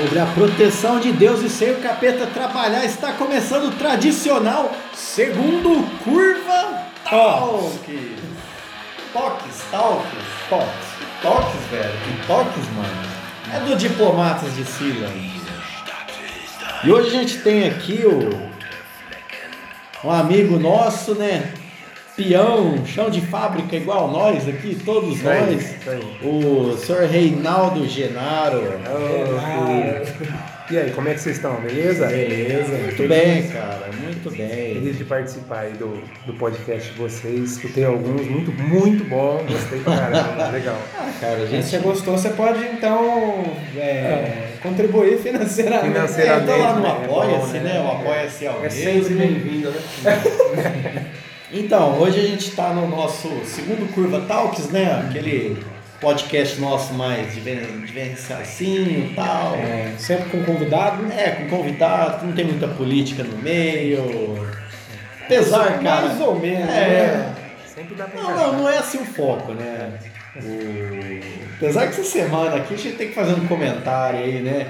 Sobre a proteção de Deus e sem o capeta trabalhar, está começando o tradicional segundo curva Talks. Toques, talks, toques. Toques, velho. Que toques, mano. É do Diplomatas de Sila. E hoje a gente tem aqui o um amigo nosso, né? Peão, chão de fábrica igual nós aqui, todos nós. O senhor Reinaldo Genaro. E aí, como é que vocês estão? Beleza? Beleza, muito bem, cara, muito bem. Feliz de participar aí do, do podcast de vocês. Escutei alguns, muito, muito bom. Gostei pra caramba, legal. Ah, cara, a Se gente você gostou, você pode então é, contribuir financeiramente. Financeiramente. É, então lá no É Apoia-se, né? né? O Apoia-se ao É sempre bem-vindo, né? Então, hoje a gente está no nosso segundo Curva Talks, né? Aquele podcast nosso mais diferenciacinho e tal. É, sempre com convidado. É, com convidado, não tem muita política no meio. Apesar, cara. Mais ou menos. É. né? Sempre dá pra Não, não, não é assim o foco, né? O- Apesar que essa semana aqui a gente tem que fazer um comentário aí, né?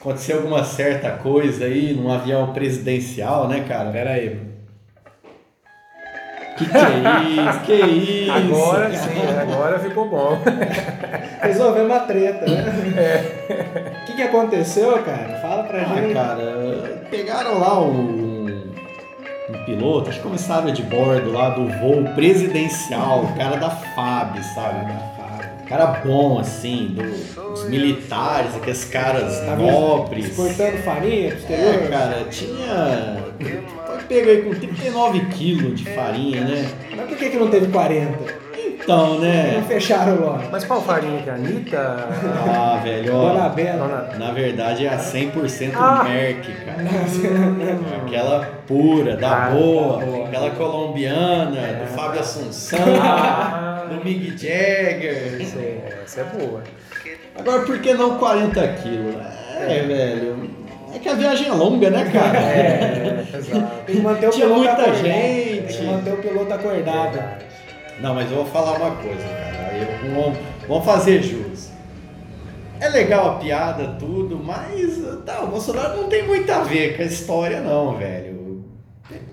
Aconteceu alguma certa coisa aí num avião presidencial, né, cara? Pera aí. Que que é isso? Que isso? Agora sim, agora ficou bom. Resolveu uma treta, né? O que, que aconteceu, cara? Fala pra Ah, gente. cara, pegaram lá um, um piloto, acho que comissário de bordo lá do voo presidencial, o cara da FAB, sabe? Um cara bom, assim, do- dos militares, aqueles caras nobres. Exportando farinha pro exterior? É, cara, tinha. Pego aí com 39 quilos de farinha, né? Mas por que, que não teve 40? Então, Não né? fecharam logo. Mas qual farinha que é? Anitta? Ah, velho, ó. Dona Bela. Dona- Na verdade é a 100% Ah. Merck, cara. Aquela pura, da Ah, boa, da boa. aquela colombiana, do Fábio Assunção, Ah. do Mick Jagger. Essa é, essa é boa. Agora, por que não 40 quilos? É, velho. Que a viagem é longa, né, cara? É, exato. Tem que manter o Tinha piloto muita acordado. gente. Tem que manter o piloto acordado. Não, mas eu vou falar uma coisa, cara. Eu- vamos, vamos fazer jus. É legal a piada, tudo, mas tá, o Bolsonaro não tem muito a ver com a história, não, velho.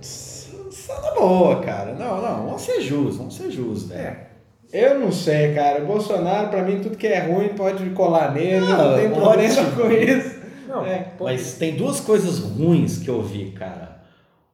Só na boa, cara. Não, não, vamos ser jus, vamos ser jus, velho. É. Eu não sei, cara. O Bolsonaro, pra mim, tudo que é ruim pode colar nele. Não, Não, tem problema com isso. Não, É, Mas tem duas coisas ruins que eu vi, cara.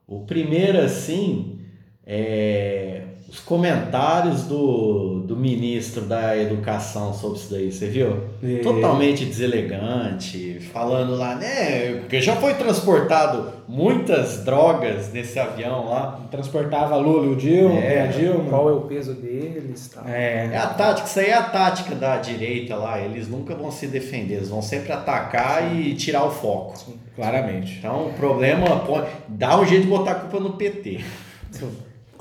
O primeiro, assim, é os comentários do, do ministro da Educação sobre isso daí, você viu? É. Totalmente deselegante, falando lá, né? Porque já foi transportado muitas drogas nesse avião lá. Transportava Lula e o Dilma, É, a Dilma. Qual é o peso deles? Tal. É É. a tática, isso aí é a tática da direita lá. Eles nunca vão se defender, eles vão sempre atacar e tirar o foco. Claramente. Então o problema pode. Dá um jeito de botar a culpa no PT.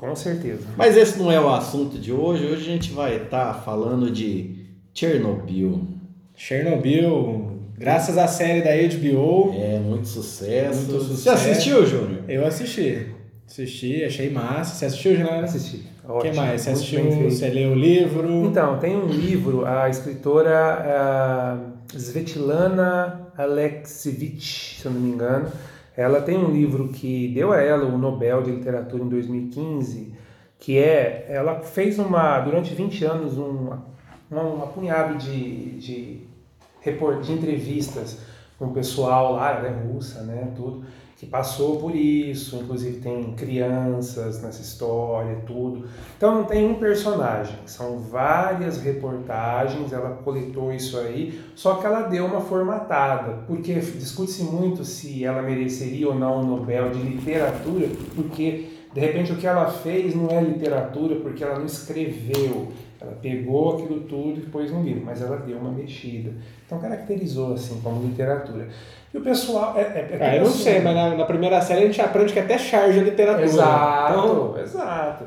Com certeza. Mas esse não é o assunto de hoje. Hoje a gente vai estar falando de Chernobyl. Chernobyl, graças à série da HBO, É muito sucesso. Muito Você sucesso. assistiu, Júnior? eu assisti. Assisti, achei massa. Você assistiu, Juliana? Assisti. O que mais? Você assistiu? Você leu o livro? Então, tem um livro, a escritora ah, Svetlana Alexievich, se eu não me engano. Ela tem um livro que deu a ela o Nobel de Literatura em 2015, que é, ela fez uma, durante 20 anos, um, um, um apunhado de, de, report, de entrevistas com o pessoal lá, ela é russa, né, tudo, que passou por isso, inclusive tem crianças nessa história, tudo. Então não tem um personagem, são várias reportagens, ela coletou isso aí, só que ela deu uma formatada, porque discute-se muito se ela mereceria ou não o Nobel de Literatura, porque de repente o que ela fez não é literatura, porque ela não escreveu, ela pegou aquilo tudo e pôs no livro, mas ela deu uma mexida. Então caracterizou assim como literatura. E o pessoal. É, é, é Ah, eu não assim, sei, mas na, na primeira série a gente aprende que até charge a literatura. Exato, Então, exato.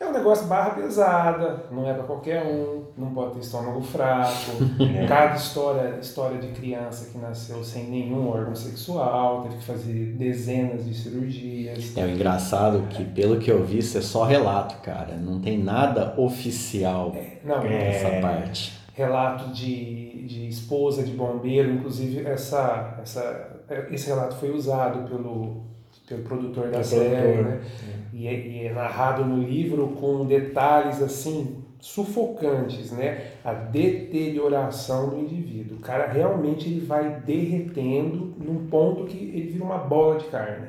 É um negócio barra pesada, não é para qualquer um, não pode ter estômago fraco. Cada história, história de criança que nasceu sem nenhum órgão sexual, teve que fazer dezenas de cirurgias. É o engraçado que, pelo que eu vi, isso é só relato, cara. Não tem nada oficial Não, nessa é, parte. relato de, de esposa de bombeiro, inclusive essa, essa, esse relato foi usado pelo, pelo produtor da série, né? É. E, é, e é narrado no livro com detalhes assim sufocantes, né? A deterioração do indivíduo. O cara realmente ele vai derretendo num ponto que ele vira uma bola de carne.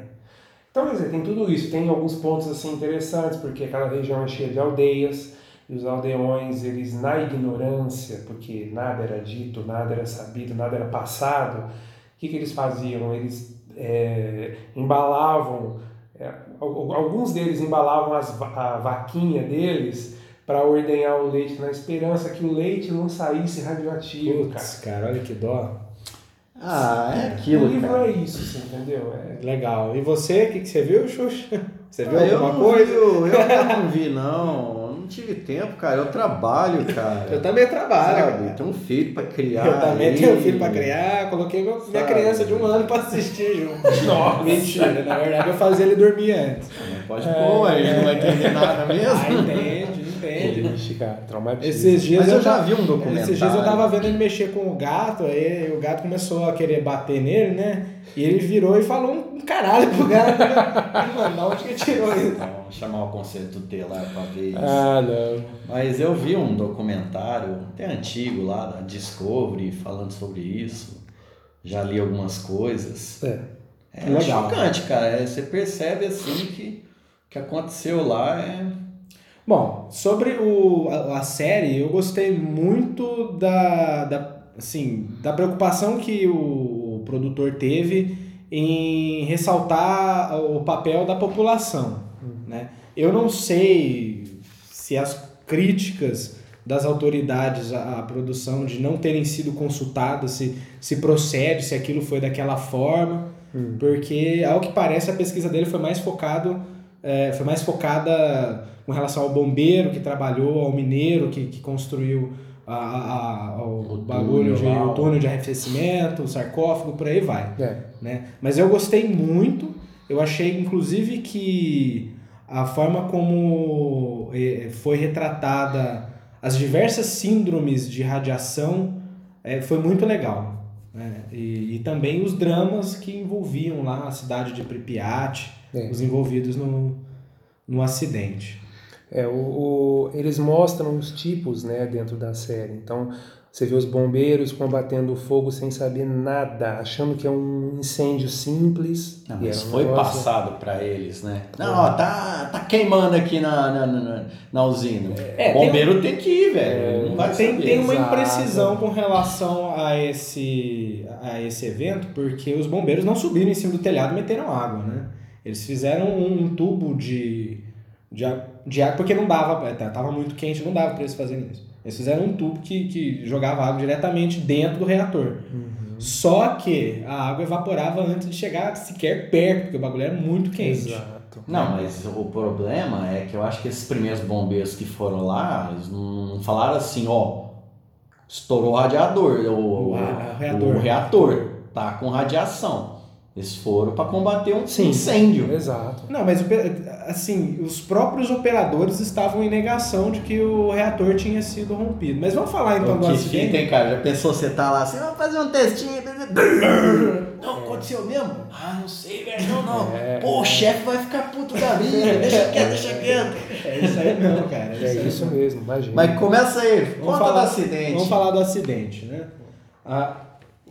Então, quer dizer, tem tudo isso. Tem alguns pontos assim interessantes, porque aquela região é cheia de aldeias, e os aldeões, eles na ignorância, porque nada era dito, nada era sabido, nada era passado, o que, que eles faziam? Eles é, embalavam, é, alguns deles embalavam as, a vaquinha deles para ordenhar o leite na esperança que o leite não saísse radioativo, Puts, cara. cara, olha que dó. Ah, é aquilo. O livro cara. é isso, você entendeu? É... Legal. E você, o que, que você viu, Xuxa? Você viu ah, alguma coisa? Vi, eu, eu não vi, não não tive tempo, cara. Eu trabalho, cara. eu também trabalho. Sabe? Tenho um filho pra criar. Eu também aí. tenho um filho pra criar. Coloquei minha Sabe? criança de um ano pra assistir junto. Nossa. Mentira, na verdade eu fazia ele dormir antes. Não pode é, pôr, ele não vai entender nada mesmo. Ah, entende, entende. Ixi, cara, traumatizado. Esses dias Mas eu, eu já vi um documentário. Esses dias eu tava vendo ele mexer com o gato, aí o gato começou a querer bater nele, né? E ele virou e falou um caralho pro gato. Mano, onde que tirou isso? Vamos chamar o conselho tutelar pra ver isso. Ah, não. Mas eu vi um documentário, até antigo lá, da Discovery, falando sobre isso. Já li algumas coisas. É. É Legal. chocante, cara. É, você percebe assim que o que aconteceu lá é. Bom, sobre o, a, a série, eu gostei muito da, da, assim, da preocupação que o, o produtor teve em ressaltar o papel da população. Né? Eu não sei se as críticas das autoridades à, produção de não terem sido consultadas, se, se procede, se aquilo foi daquela forma, hum. porque ao que parece a pesquisa dele foi mais focado é, foi mais focada com relação ao bombeiro que trabalhou, ao mineiro que, que construiu a, a, a, o, o bagulho túnel, de o túnel de arrefecimento, o sarcófago, por aí vai. É. Né? Mas eu gostei muito, eu achei inclusive que a forma como eh, foi retratada as diversas síndromes de radiação é, foi muito legal. Né? E, e, também os dramas que envolviam lá a cidade de Pripyat, é. os envolvidos no, no acidente. É, o, o, eles mostram os tipos né, dentro da série. Então, você vê os bombeiros combatendo o fogo sem saber nada, achando que é um incêndio simples. Não, mas um foi negócio... passado para eles, né? Não, ó, tá, tá queimando aqui na, na, na, na usina. É, o bombeiro tem, um... tem, que ir, velho. É, tem, tem uma imprecisão com relação a esse, a esse evento, porque os bombeiros não subiram em cima do telhado e meteram água, né? Eles fizeram um, um tubo de, de, de água, porque não dava, é, tava muito quente, não dava para eles fazerem isso. Eles fizeram um tubo que, que jogava água diretamente dentro do reator. Uhum. Só que a água evaporava antes de chegar sequer perto, porque o bagulho era muito quente. Exato. Não, mas o problema é que eu acho que esses primeiros bombeiros que foram lá, eles não falaram assim, ó, estourou o radiador, o, o, o, reator. o reator tá com radiação. Eles foram para combater um Sim, incêndio. Exato. Não, mas assim, os próprios operadores estavam em negação de que o reator tinha sido rompido. Mas vamos falar então, do acidente. Fica, hein, cara? Já pensou você tá lá assim, vamos fazer um testinho. Não, aconteceu mesmo? Ah, não sei, velho. Não, não. É, Pô, o chefe vai ficar puto da vida. Deixa quieto, deixa quieto. É isso aí mesmo, cara. É, é isso mesmo, imagina. Mas começa aí, vamos conta falar, do acidente. Vamos falar do acidente, né? Ah,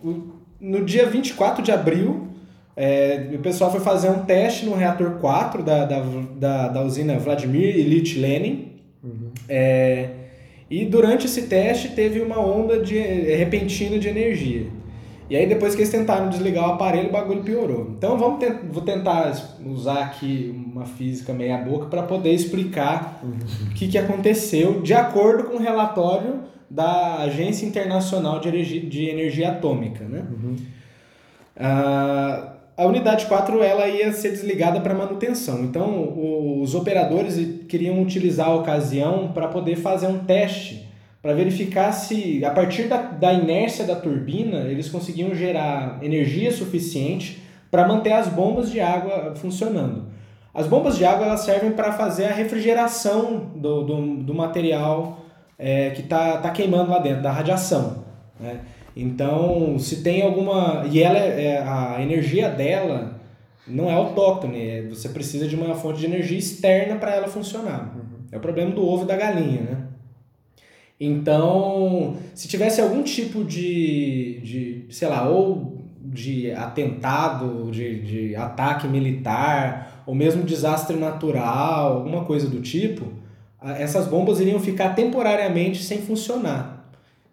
o, no dia 24 de abril é, o pessoal foi fazer um teste no reator 4 da, da, da, da usina Vladimir Ilyich Lenin. Uhum. É, e durante esse teste teve uma onda de, é, repentina de energia. E aí depois que eles tentaram desligar o aparelho, o bagulho piorou. Então vamos te vou tentar usar aqui uma física meia boca para poder explicar uhum. o que, que aconteceu de acordo com o relatório da Agência Internacional de Energia, de Energia Atômica. Né? Uhum. Uh, a unidade 4 ela ia ser desligada para manutenção. Então, os operadores queriam utilizar a ocasião para poder fazer um teste para verificar se, a partir da, da inércia da turbina, eles conseguiam gerar energia suficiente para manter as bombas de água funcionando. As bombas de água elas servem para fazer a refrigeração do, do, do material é, que está tá queimando lá dentro, da radiação. Né? Então, se tem alguma. E ela é, é a energia dela não é autóctone, é, você precisa de uma fonte de energia externa para ela funcionar. Uhum. É o problema do ovo e da galinha, né? Então, se tivesse algum tipo de, de sei lá, ou de atentado, de, de ataque militar, ou mesmo desastre natural, alguma coisa do tipo, essas bombas iriam ficar temporariamente sem funcionar.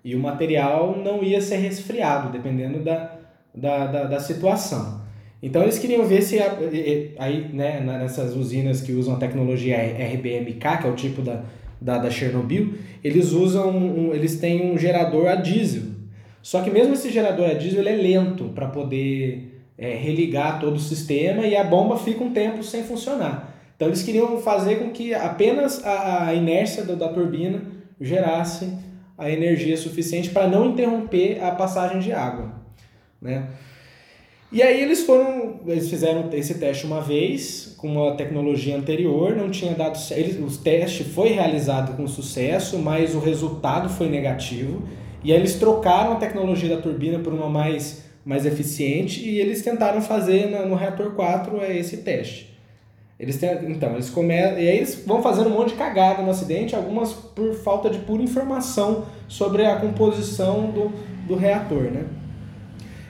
E o material não ia ser resfriado, dependendo da, da, da, da situação. Então eles queriam ver se aí, né, nessas usinas que usam a tecnologia RBMK, que é o tipo da, da, da Chernobyl, eles usam um, eles têm um gerador a diesel. Só que mesmo esse gerador a diesel ele é lento para poder é, religar todo o sistema e a bomba fica um tempo sem funcionar. Então eles queriam fazer com que apenas a, a inércia da, da turbina gerasse a energia suficiente para não interromper a passagem de água, né? E aí eles foram, eles fizeram esse teste uma vez com uma tecnologia anterior, não tinha dado, eles, o teste foi realizado com sucesso, mas o resultado foi negativo. E aí eles trocaram a tecnologia da turbina por uma mais, mais eficiente e eles tentaram fazer no, no reator 4 é, esse teste. Eles têm, então, eles começam, e aí eles vão fazendo um monte de cagada no acidente, algumas por falta de pura informação sobre a composição do, do reator, né?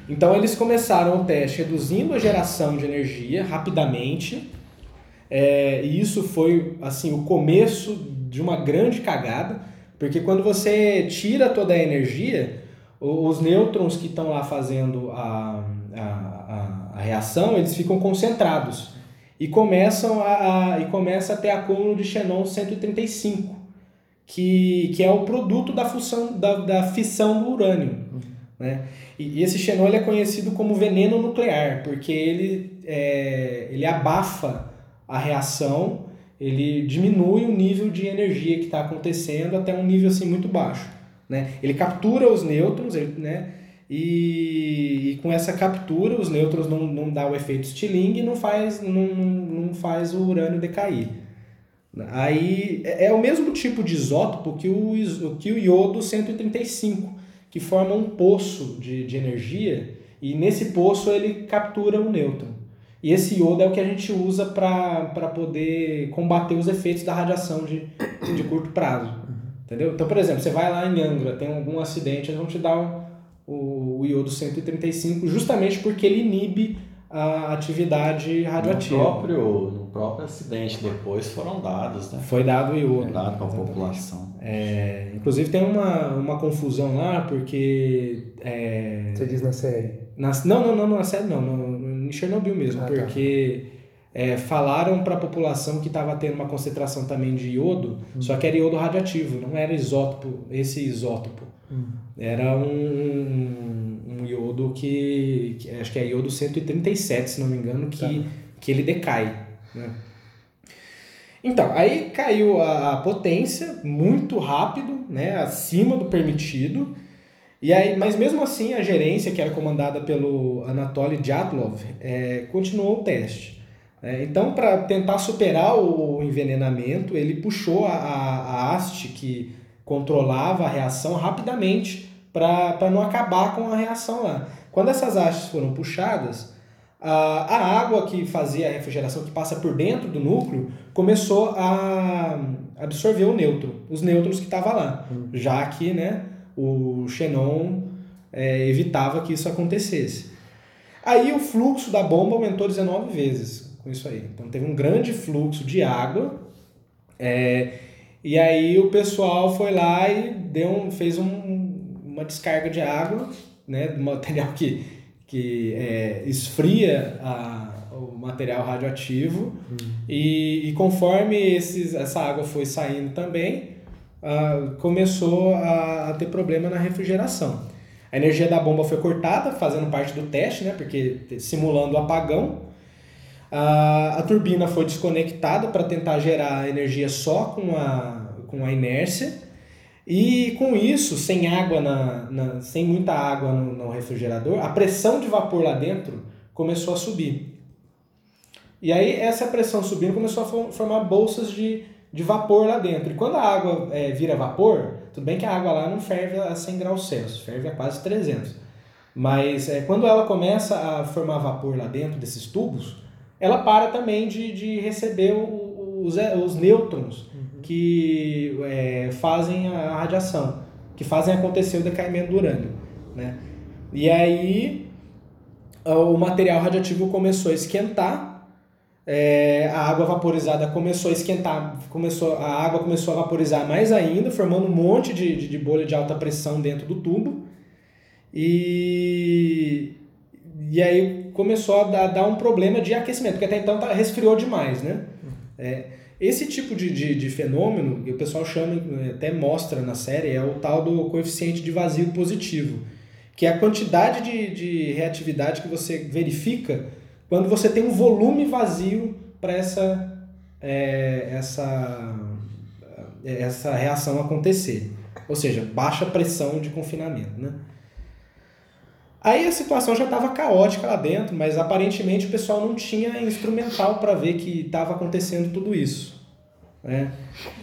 Então eles começaram o teste reduzindo a geração de energia rapidamente. É, e isso foi assim o começo de uma grande cagada, porque quando você tira toda a energia, os nêutrons que estão lá fazendo a, a, a, a, reação, eles ficam concentrados e começam a, a, e começa a ter acúmulo de xenon 135, que, que é o produto da, fusão, da, da fissão do urânio. Né? E, esse xenol é conhecido como veneno nuclear, porque ele, é, ele abafa a reação, ele diminui o nível de energia que está acontecendo até um nível assim, muito baixo. Né? Ele captura os nêutrons, ele, né? E, e, com essa captura, os nêutrons não, não dá o efeito Stirling e não faz, não, não faz o urânio decair. Aí é, é o mesmo tipo de isótopo que o, que o iodo 135 que forma um poço de, de energia e nesse poço ele captura o nêutron. E esse iodo é o que a gente usa para poder combater os efeitos da radiação de, de curto prazo. Entendeu? Então, por exemplo, você vai lá em Angra, tem algum acidente, eles vão te dar o, iodo 135 justamente porque ele inibe a atividade radioativa. No próprio, no próprio acidente depois foram dados, né? Foi dado o iodo. Foi dado para a população. É, inclusive tem uma, uma confusão lá, porque... É, Você diz na série? Na, não, não, não, na série não, no, no, em Chernobyl mesmo, ah, tá. porque... Tá. É, falaram para a população que estava tendo uma concentração também de iodo, hum. só que era iodo radioativo, não era isótopo, esse isótopo. Hum. Era um, um iodo que, que, acho que é iodo 137, se não me engano, que, tá. que ele decai. Né? Então, aí caiu a, a potência muito rápido, né, acima do permitido. E aí, mas mesmo assim, a gerência, que era comandada pelo Anatoly Dyatlov, é, continuou o teste. É, então, para tentar superar o envenenamento, ele puxou a, a, a haste que controlava a reação rapidamente para não acabar com a reação lá. Quando essas hastes foram puxadas, a, a água que fazia a refrigeração, que passa por dentro do núcleo, começou a absorver o neutro, os nêutrons que estavam lá, hum. já que né, o xenon é, evitava que isso acontecesse. Aí o fluxo da bomba aumentou 19 vezes com isso aí. Então teve um grande fluxo de água. É, e aí o pessoal foi lá e deu um, fez um, uma descarga de água, né, do material que, que é, esfria a, o material radioativo. Hum. E, e conforme esses, essa água foi saindo também, uh, começou a, a ter problema na refrigeração. A energia da bomba foi cortada, fazendo parte do teste, né, porque simulando o apagão. A, a turbina foi desconectada para tentar gerar energia só com a, com a inércia. E com isso, sem água, na, na sem muita água no, no, refrigerador, a pressão de vapor lá dentro começou a subir. E aí essa pressão subindo começou a formar bolsas de, de vapor lá dentro. E quando a água é, vira vapor, tudo bem que a água lá não ferve a 100 graus Celsius, ferve a quase 300. Mas é, quando ela começa a formar vapor lá dentro desses tubos, ela para também de, de receber o, os, é, os nêutrons que é, fazem a radiação, que fazem acontecer o decaimento do urânio. Né? E aí o material radioativo começou a esquentar é, a água vaporizada começou a esquentar, começou, a água começou a vaporizar mais ainda, formando um monte de, de, de bolha de alta pressão dentro do tubo. E, e aí começou a dar, dar um problema de aquecimento, porque até então tá, resfriou demais, né? É, esse tipo de, de, de fenômeno, que o pessoal chama, até mostra na série, é o tal do coeficiente de vazio positivo, que é a quantidade de, de reatividade que você verifica quando você tem um volume vazio para essa, é, essa, essa reação acontecer. Ou seja, baixa pressão de confinamento. Né? Aí a situação já estava caótica lá dentro, mas aparentemente o pessoal não tinha instrumental para ver que estava acontecendo tudo isso. Né?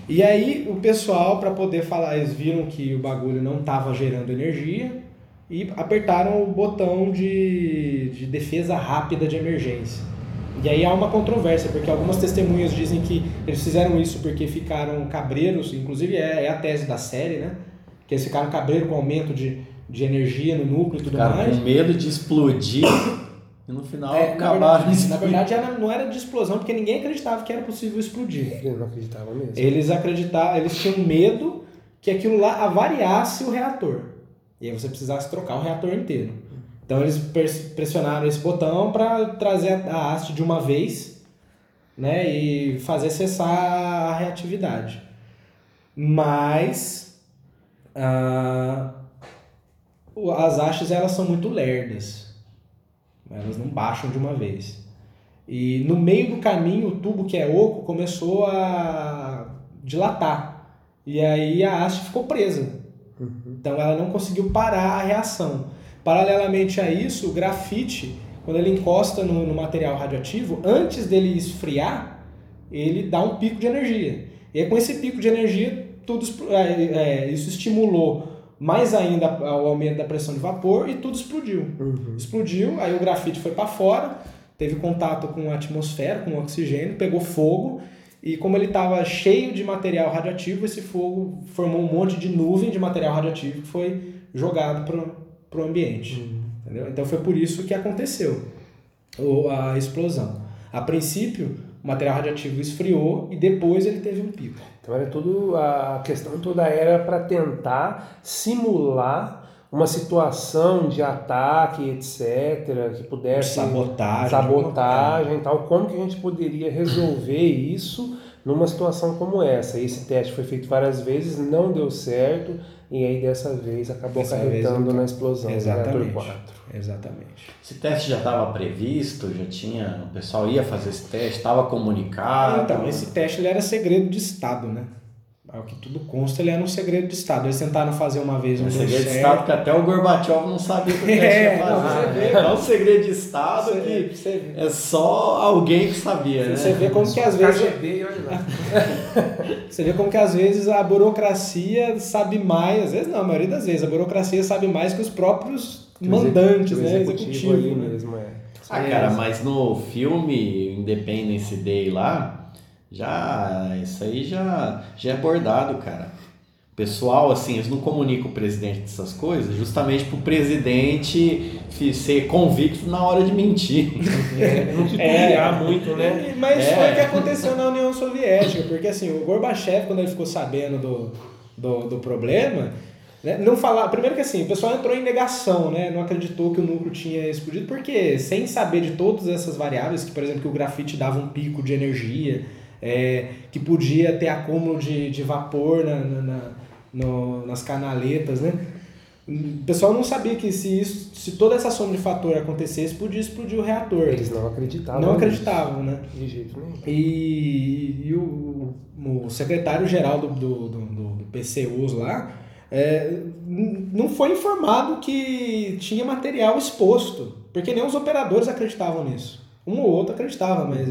E aí o pessoal, para poder falar, eles viram que o bagulho não estava gerando energia, e apertaram o botão de, de defesa rápida de emergência. E aí há uma controvérsia, porque algumas testemunhas dizem que eles fizeram isso porque ficaram cabreiros, inclusive é, é a tese da série, né? Que eles ficaram cabreiros com aumento de, de energia no núcleo e tudo ficaram mais. com medo de explodir e no final É, na acabaram verdade, na verdade era, não era de explosão, porque ninguém acreditava que era possível explodir. Eles não acreditavam mesmo. Eles acreditavam, eles tinham medo que aquilo lá avariasse o reator. E aí você precisasse trocar o reator inteiro. Então eles pressionaram esse botão para trazer a haste de uma vez, né, e fazer cessar a reatividade. Mas ah, o- as hastes elas são muito lerdas. Elas não baixam de uma vez. E no meio do caminho, o tubo que é oco começou a dilatar. E aí a haste ficou presa. Então ela não conseguiu parar a reação. Paralelamente a isso, o grafite, quando ele encosta no, no material radioativo, antes dele esfriar, ele dá um pico de energia. E aí, com esse pico de energia, tudo, é, é, isso estimulou mais ainda o aumento da pressão de vapor e tudo explodiu. Explodiu, aí o grafite foi para fora, teve contato com a atmosfera, com o oxigênio, pegou fogo e como ele estava cheio de material radioativo, esse fogo formou um monte de nuvem de material radioativo que foi jogado para o ambiente. Entendeu? Então foi por isso que aconteceu a explosão. A princípio, o material radioativo esfriou e depois ele teve um pico. Então era tudo a questão toda era para tentar simular uma situação de ataque, etc, que pudesse Sabotagem. sabotagem e tal, como que a gente poderia resolver isso numa situação como essa? Esse teste foi feito várias vezes, não deu certo e aí dessa vez acabou Dessa vez acarretando não- na explosão Exatamente. do reator 4. Exatamente. Esse teste já estava previsto, já tinha, o pessoal ia fazer esse teste, estava comunicado. Então, esse teste ele era segredo de Estado, né? Ao que tudo consta, ele era um segredo de Estado. Eles tentaram fazer uma vez, não um segredo de. Estado que até o Gorbachev não sabia que o teste É, ia não, fazer. você vê. É um segredo de Estado Você, que você, é só alguém que sabia, né? você vê como que às vezes KGB, olha lá. Você vê como que às vezes a burocracia sabe mais, às vezes não, a maioria das vezes, a burocracia sabe mais que os próprios mandantes, O né? executivo Executivo, ali né? mesmo, é. Ah, cara, mas no filme Independence Day lá, já isso aí já, já é abordado, cara. O pessoal, assim, eles não comunicam o presidente dessas coisas justamente pro presidente fi- ser convicto na hora de mentir. É, não titubear muito, né? Mas É. foi o que aconteceu na União Soviética, porque assim, o Gorbachev, quando ele ficou sabendo do, do, do problema, né, não falar. Primeiro que assim, o pessoal entrou em negação, né? Não acreditou que o núcleo tinha explodido, porque sem saber de todas essas variáveis, que, por exemplo, que o grafite dava um pico de energia, é, que podia ter acúmulo de, de vapor na, na- no- nas canaletas, né? O pessoal não sabia que se, isso, se toda essa soma de fator acontecesse, podia explodir o reator. Eles não acreditavam. não acreditavam, né? De jeito nenhum. E, e o, o secretário-geral do, do, do, do PCUs lá é, não foi informado que tinha material exposto, porque nem os operadores acreditavam nisso. Um ou outro acreditava, mas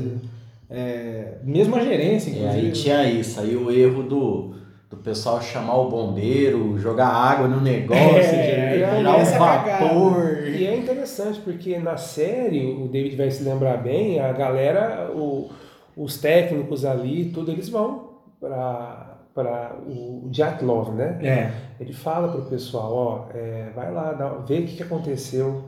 É, mesmo a gerência, E inclusive. aí tinha isso, aí o erro do, do pessoal chamar o bombeiro, jogar água no negócio, É, virar aí um vapor. E é interessante porque na série, o David vai se lembrar bem, a galera, o- os técnicos ali, tudo, eles vão para o Jatlov, né? É. Ele fala pro pessoal, ó, é, vai lá, dá, vê o que, que aconteceu.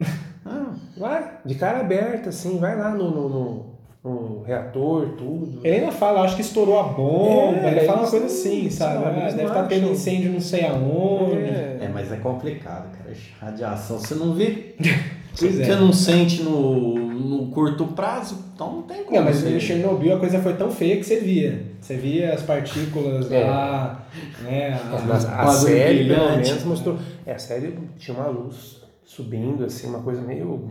Ah, Vai, de cara aberta, assim, vai lá no, no, no- no reator, tudo. Ele ainda fala, acho que estourou a bomba, É, ele fala uma coisa assim, sabe? Ah, deve estar tendo acham. incêndio não sei aonde. é, É, mas é complicado, cara. Radiação, você não vê. Pois você é. não sente no, no curto prazo, então não tem como. Não, mas você- em Chernobyl a coisa foi tão feia que você via. Você via as partículas É. lá, né? a- Mas a, Uma série, pelo menos, mostrou. É, a série tinha uma luz subindo, assim, uma coisa meio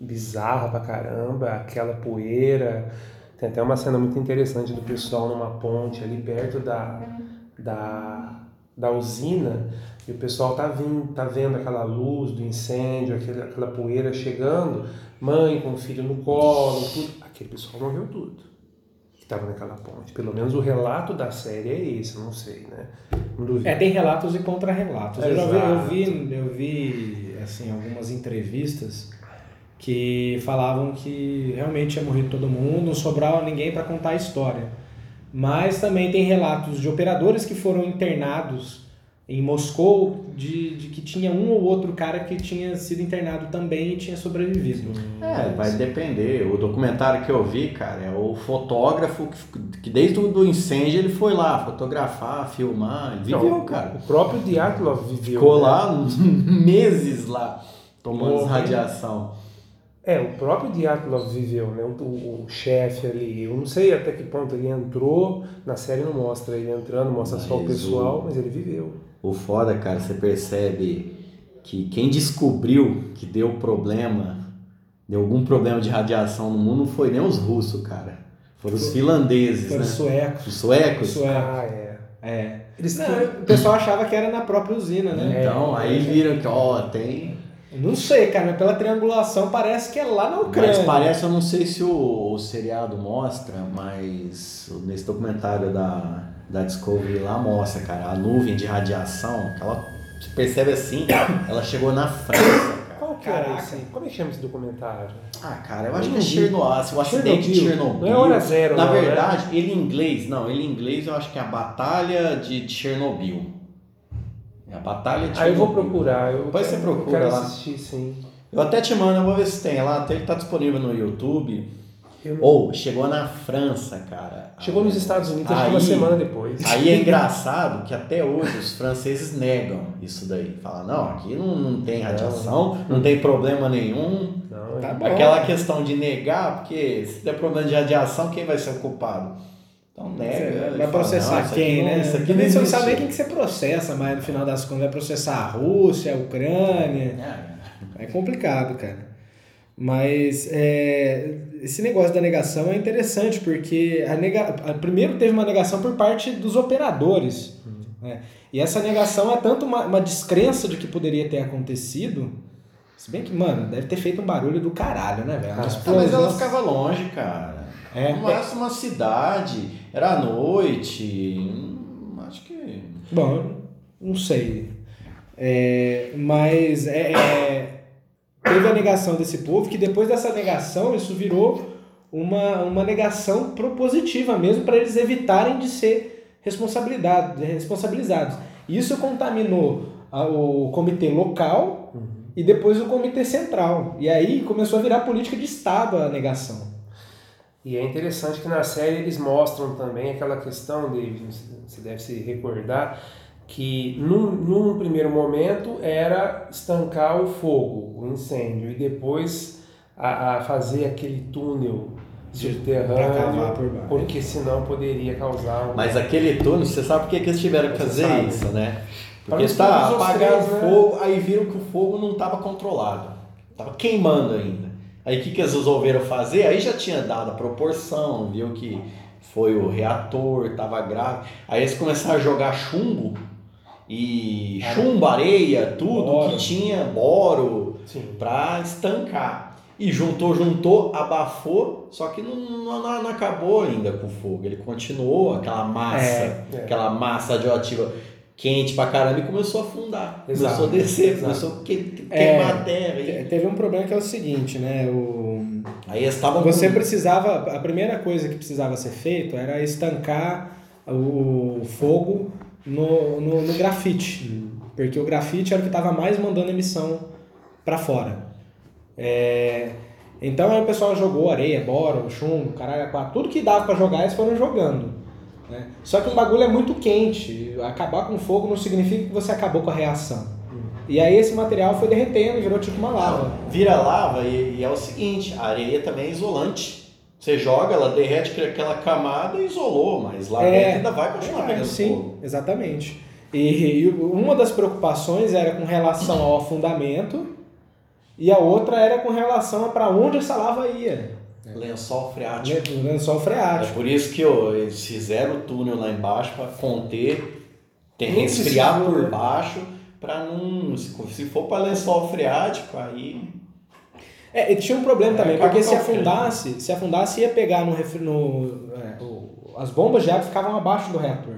bizarra pra caramba, aquela poeira. Tem até uma cena muito interessante do pessoal numa ponte ali perto da, da, da usina, e o pessoal tá, vindo, tá vendo aquela luz do incêndio, aquele, aquela poeira chegando, mãe com o filho no colo, tudo. Aquele pessoal morreu tudo que estava naquela ponte. Pelo menos o relato da série é esse, não sei, né? Não. É, tem relatos e contra-relatos. Eu, já vi, eu vi, eu vi assim, algumas entrevistas que falavam que realmente tinha morrido todo mundo, não sobrava ninguém para contar a história. Mas também tem relatos de operadores que foram internados em Moscou de, de que tinha um ou outro cara que tinha sido internado também e tinha sobrevivido. É, vai depender. O documentário que eu vi, cara, é o fotógrafo que, que desde o do incêndio ele foi lá fotografar, filmar, ele viveu, Não, cara. O próprio Diatlov viveu. Ficou né? lá meses lá tomando radiação. É, o próprio Diatlov viveu, né? O, o, chefe ali. Eu não sei até que ponto ele entrou. Na série não mostra ele entrando, mostra só o Mas pessoal, o- mas ele viveu. O foda, cara, você percebe que quem descobriu que deu problema, deu algum problema de radiação no mundo, não foi nem os russos, cara. Foram os finlandeses, Foram né? suecos. Os suecos. Suecos. Ah, é. É. Eles Não, o pessoal achava que era na própria usina, né? Então, É, aí é. viram que, ó, tem. Não sei, cara, mas pela triangulação parece que é lá na Ucrânia. Mas parece, eu não sei se o, o seriado mostra, mas nesse documentário da, da Discovery lá mostra, cara, a nuvem de radiação, aquela, você percebe assim, ela chegou na França, cara. Qual que era esse? Como é que chama esse documentário? Ah, cara, eu acho que é vi. Chernobyl, o acidente de Chernobyl. Chernobyl. Não é hora zero, Na não, né? verdade, ele em inglês, não, ele em inglês eu acho que é a Batalha de Chernobyl. É a Batalha de Ah, eu vou Chernobyl. procurar. Eu Depois quero, você procura eu quero lá. assistir, sim. Eu até te mando, eu vou ver se tem lá, até ele tá disponível no YouTube. Eu- Ou chegou na França, cara. Chegou nos Estados Unidos, acho que Aí- uma semana depois. Aí é engraçado que até hoje os franceses negam isso daí. Falam, não, aqui não, não tem radiação, não tem problema nenhum. Não, Tá é- bom. Aquela questão de negar, porque se der problema de radiação, quem vai ser o culpado? Então nega. Vai fala, não, processar aqui quem, não- né? Isso aqui E nem você não sabe nem quem que você processa, mas no final das contas vai processar a Rússia, a Ucrânia. É, É complicado, cara. Mas é, esse negócio da negação é interessante, porque a nega... a- primeiro teve uma negação por parte dos operadores. né? E essa negação é tanto uma, uma descrença de que poderia ter acontecido. Se bem que, mano, deve ter feito um barulho do caralho, né, velho? Uma Ah, mas ela ficava longe, cara. É. No máximo uma cidade, era à noite. hum, Acho que. Bom, não sei. É, mas é, é, teve a negação desse povo, que depois dessa negação isso virou uma, uma negação propositiva mesmo para eles evitarem de ser responsabilizados. Isso contaminou o comitê local e depois o comitê central. E aí começou a virar política de Estado a negação. E é interessante que na série eles mostram também aquela questão, David, você deve se recordar, que num, num primeiro momento era estancar o fogo, o incêndio, e depois a, a fazer aquele túnel subterrâneo, por baixo. porque senão poderia causar um... Mas aquele túnel, você sabe por que, que eles tiveram que fazer sabe. isso, né? Porque tá, os apagaram o né? fogo, aí viram que o fogo não estava controlado. Tava queimando ainda. Aí o que, que eles resolveram fazer? Aí já tinha dado a proporção, viu que foi o reator, tava grave. Aí eles começaram a jogar chumbo e chumbo, areia, tudo Boro. que tinha, boro, pra estancar. E juntou, juntou, abafou, só que não, não, não acabou ainda com o fogo. Ele continuou aquela massa, É, é. aquela massa radioativa quente pra caramba e começou a afundar. Exato, Começou a descer, exato. começou a que- É. queimar a terra. Te- E... Teve um problema que é o seguinte, né? O... Aí eles estavam Você com- precisava, a primeira coisa que precisava ser feito era estancar o fogo no, no, no grafite, porque o grafite era o que estava mais mandando emissão para fora. É, então aí o pessoal jogou areia, boro, chumbo, caralho, quatro, tudo que dava para jogar eles foram jogando. né? Só que o bagulho é muito quente, acabar com fogo não significa que você acabou com a reação. E aí esse material foi derretendo e virou tipo uma lava. Vira lava e, e é o seguinte, a areia também é isolante. Você joga, ela derrete cria aquela camada e isolou, mas lá É. dentro ainda vai continuar É, pegando sim, fogo. exatamente. E, e uma das preocupações era com relação ao afundamento e a outra era com relação a para onde essa lava ia. Lençol freático. Lençol É freático. por isso que ó, eles fizeram o túnel lá embaixo para conter, tem resfriar por né? baixo para não se, se for para lençol freático aí É, e tinha um problema É, também, porque se afundasse, se afundasse ia pegar no, refri- no é, o- as bombas de água ficavam abaixo do reator.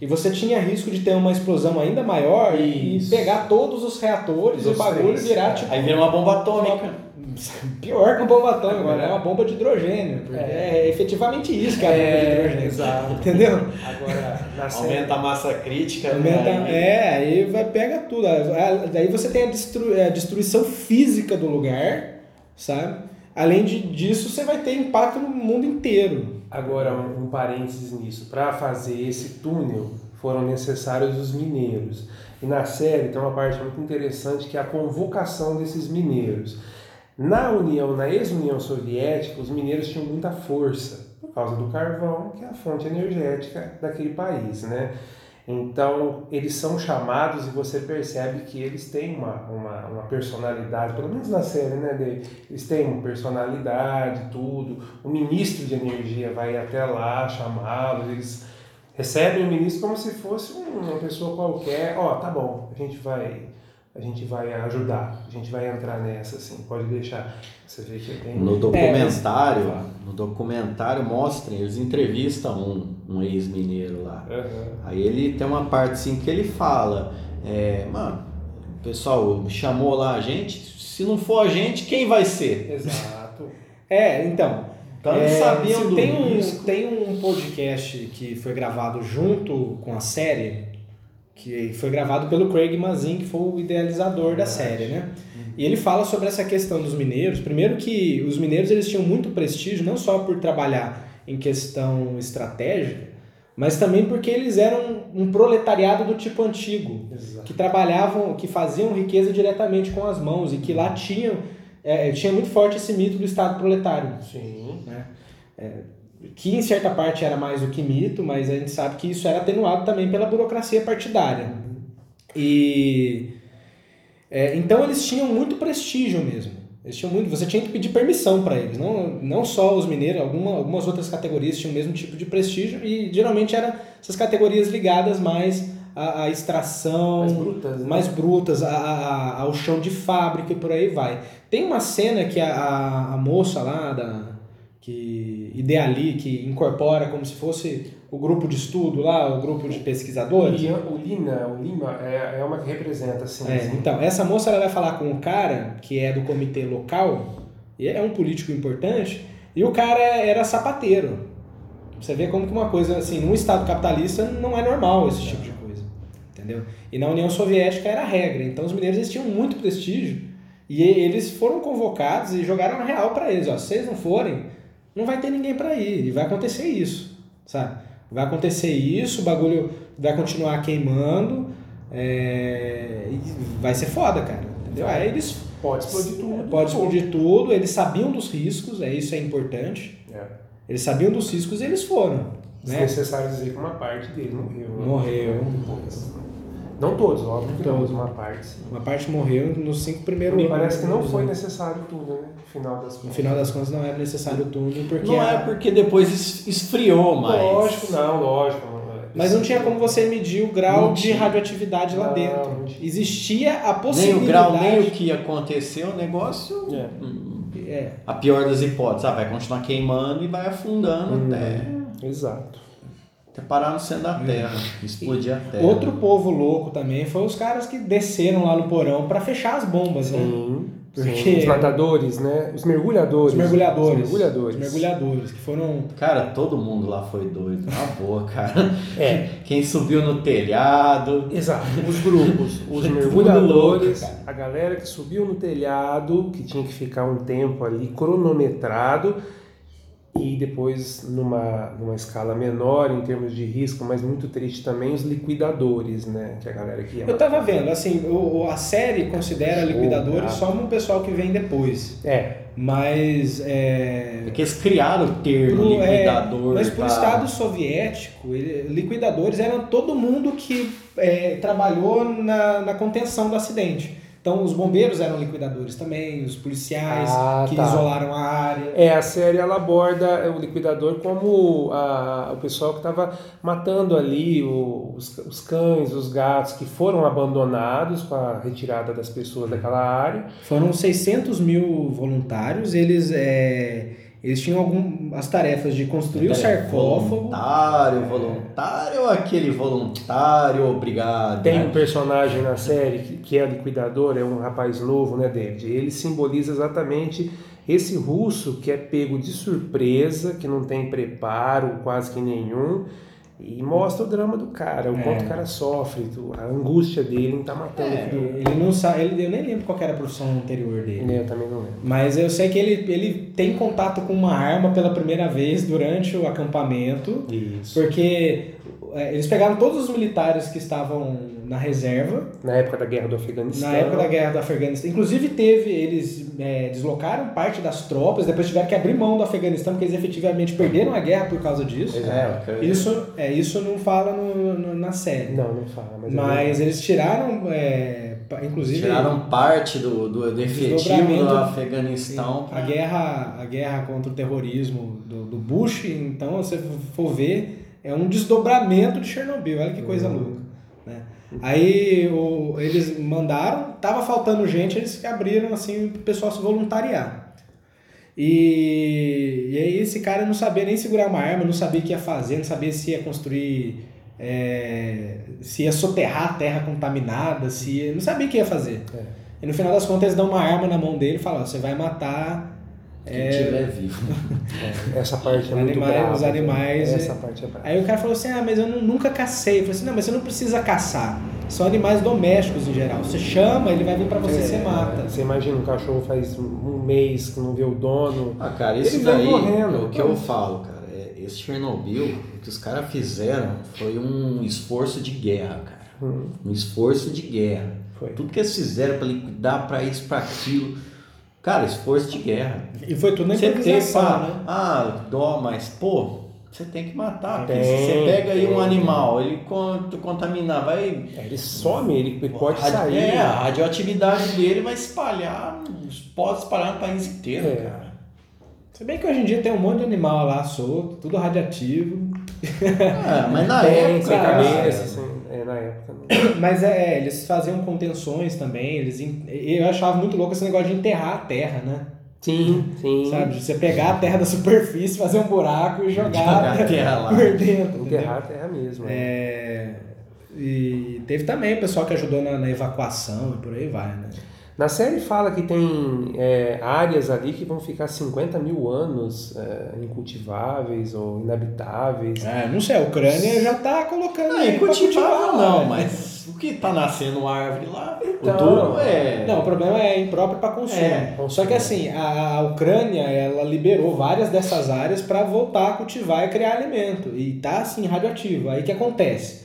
E você tinha risco de ter uma explosão ainda maior e Isso. pegar todos os reatores e Os o bagulho três, virar é. tipo aí vira uma bomba atômica. Pior que uma bomba atômica, Agora- agora é uma bomba de hidrogênio. porque É, É. efetivamente isso que é a bomba de hidrogênio. exato. Entendeu? Agora, Aumenta a massa crítica, Aumenta, né? É, aí vai, pega tudo. Daí você tem a, destru- a destruição física do lugar, sabe? Além de, disso, você vai ter impacto no mundo inteiro. Agora, um, um parênteses nisso. Para fazer esse túnel, foram necessários os mineiros. E na série tem uma parte muito interessante que é a convocação desses mineiros. Na União, na ex-União Soviética, os mineiros tinham muita força por causa do carvão, que é a fonte energética daquele país, né? Então, eles são chamados e você percebe que eles têm uma, uma, uma personalidade, pelo menos na série, né? Eles têm uma personalidade, tudo. O ministro de energia vai até lá chamá-los, eles recebem o ministro como se fosse um- uma pessoa qualquer. Ó, tá bom, a gente vai a gente vai ajudar, a gente vai entrar nessa, assim, pode deixar. Você vê que é bem... No documentário, no documentário mostram, eles entrevistam um, um ex-mineiro lá. Aham. Aí ele tem uma parte assim que ele fala, é, mano, o pessoal chamou lá a gente, se não for a gente, quem vai ser? Exato. É, então. Então é, sabiam do tem, um, risco. tem um podcast que foi gravado junto com a série, que foi gravado pelo Craig Mazin, que foi o idealizador da série, né? E ele fala sobre essa questão dos mineiros. Primeiro que os mineiros eles tinham muito prestígio, não só por trabalhar em questão estratégica, mas também porque eles eram um proletariado do tipo antigo, Exato. que trabalhavam, que faziam riqueza diretamente com as mãos e que lá tinham, é, tinha muito forte esse mito do Estado proletário Sim. Que em certa parte era mais do que mito, mas a gente sabe que isso era atenuado também pela burocracia partidária. E é, então eles tinham muito prestígio mesmo. Eles tinham muito, você tinha que pedir permissão para eles, não, não só os mineiros, alguma, algumas outras categorias tinham o mesmo tipo de prestígio e geralmente eram essas categorias ligadas mais à, à extração, Mais brutas, né? mais brutas, a, a- ao chão de fábrica e por aí vai. Tem uma cena que a, a, a moça lá da que ideali, que incorpora como se fosse o grupo de estudo lá, o grupo de O, pesquisadores. Lian- o Lina, o Lima é, é uma que representa, assim. É, assim. então, essa moça ela vai falar com um cara que é do comitê local, e é um político importante, e o cara era sapateiro. Você vê como que uma coisa assim, num estado capitalista não é normal esse tipo de coisa, entendeu? E na União Soviética era a regra. Então os mineiros eles tinham muito prestígio e e- eles foram convocados e jogaram a real para eles, ó, se vocês não forem, não vai ter ninguém para ir, e vai acontecer isso, sabe? Vai acontecer isso, o bagulho vai continuar queimando, é, e vai ser foda, cara. Entendeu? Aí eles Pode explodir tudo. pode explodir tudo, eles sabiam dos riscos, é isso é importante. É. Eles sabiam dos riscos e eles foram. Né? Desnecessário dizer que uma parte dele morreu. né? Morreu. Depois. Não todos, óbvio que Todos. mas uma parte sim. Uma parte morreu nos cinco primeiros Me parece que não foi necessário tudo, né? No final das No contas. final das contas não era necessário o túnel, porque Não a- é porque depois es- esfriou mais. Lógico, não, lógico. Mas não tinha como você medir o grau Não de tinha. radioatividade lá Não, dentro. não. Existia a Nem possibilidade. o grau, nem o que aconteceu, o negócio. É. hum, é, A pior das hipóteses, ah, vai continuar queimando e vai afundando Uhum. até, Exato. Até parar no centro da terra, explodir a terra. Outro povo louco também foi os caras que desceram lá no porão pra fechar as bombas, né? Sim. Porque- sim. Os nadadores, né? Os mergulhadores. Os mergulhadores. Os mergulhadores. Os mergulhadores, que foram. Cara, todo mundo lá foi doido, na boa, cara. É. Quem subiu no telhado, Exato. Os grupos, os mergulhadores, louco, a galera que subiu no telhado, que tinha que ficar um tempo ali cronometrado, e depois numa, numa escala menor em termos de risco, mas muito triste também, os liquidadores, né? Que é a galera que ia Eu tava vendo, assim, o, o- a série considera liquidadores só um pessoal que vem depois. É, Mas. É, é que eles criaram o termo pro, é, liquidador. mas pro pra- Estado soviético, ele- liquidadores eram todo mundo que é, trabalhou na, na contenção do acidente. Então os bombeiros eram liquidadores também, os policiais Ah, que tá. isolaram a área. É, a série ela aborda o liquidador como a- o pessoal que estava matando ali os, os cães, os gatos que foram abandonados com a retirada das pessoas daquela área. Foram 600 mil voluntários, eles, é, eles tinham algumas tarefas de construir o sarcófago. Voluntário, voluntário aquele voluntário obrigado? Tem né? um personagem na série que, que é liquidador, é um rapaz novo, né, David? Ele simboliza exatamente esse russo que é pego de surpresa, que não tem preparo quase que nenhum. E mostra o drama do cara, o É. quanto o cara sofre, a angústia dele em estar matando o É, ele não sabe, ele, eu nem lembro qual era a profissão anterior dele. Eu também não lembro. Mas eu sei que ele, ele tem contato com uma arma pela primeira vez durante o acampamento, Isso. porque é, eles pegaram todos os militares que estavam na reserva Na época da guerra do Afeganistão. na época da guerra do Afeganistão. Inclusive teve, eles é, deslocaram parte das tropas, depois tiveram que abrir mão do Afeganistão, porque eles efetivamente perderam a guerra por causa disso. É. Isso, é, isso não fala no- no- na série. Não, não fala. Mas, Mas eles tiraram, é, inclusive, Tiraram parte do, do, do efetivo Desdobramento. do Afeganistão. a guerra, a guerra contra o terrorismo do, do Bush, então, se você for ver, é um desdobramento de Chernobyl. Olha que coisa louca. Né? Aí o- eles mandaram, tava faltando gente, eles abriram assim pro pessoal se voluntariar. E, e aí esse cara não sabia nem segurar uma arma, não sabia o que ia fazer, não sabia se ia construir, é, se ia soterrar a terra contaminada, se ia, não sabia o que ia fazer. É. E no final das contas eles dão uma arma na mão dele e falam, você vai matar Quem estiver vivo. É, essa parte é muito animais- brava. os animais, Essa é- parte é brava. Aí o cara falou assim: ah, mas eu nu- nunca cacei. Eu falei assim: não, mas você não precisa caçar. São animais domésticos em geral. Você chama, ele vai vir pra você, É, você mata. Você imagina um cachorro faz um mês que não vê o dono. Ah, cara, Ele isso veio daí, morrendo. o que eu falo, cara, é, esse Chernobyl, o que os caras fizeram foi um esforço de guerra, cara. Hum, Um esforço de guerra. foi. Tudo que eles fizeram pra liquidar, pra isso, pra aquilo. Cara, esforço de guerra. E foi tudo na Você tem improvisação, pá, né? ah, dó, mas, pô, você tem que matar. Tem, se você pega aí um animal, ele con- contaminar, vai. Ele some, ele pode a, sair. É, a radioatividade dele vai espalhar, pode espalhar no país inteiro, É. cara. Se bem que hoje em dia tem um monte de animal lá solto, tudo radiativo. É, mas na época. sem cara, cabeça, sem, é, na época. Não. Mas é, é, eles faziam contenções também. Eles, eu achava muito louco esse negócio de enterrar a terra, né? Sim, sim. Sabe? De você pegar a terra da superfície, fazer um buraco e jogar, Jogar a terra lá. por dentro. entendeu? Enterrar a terra mesmo. né? É, e teve também o pessoal que ajudou na, na evacuação e por aí vai, né? Na série fala que tem é, áreas ali que vão ficar 50 mil anos é, incultiváveis ou inabitáveis. É, não sei, a Ucrânia já tá colocando Não, aí é pra cultivável cultivar, não, né? mas o que tá nascendo árvore lá, Então, o duro é. Não, o problema é impróprio para consumo. É, Só que assim, a, a Ucrânia, ela liberou várias dessas áreas para voltar a cultivar e criar alimento. E tá assim, radioativo. Aí o que acontece?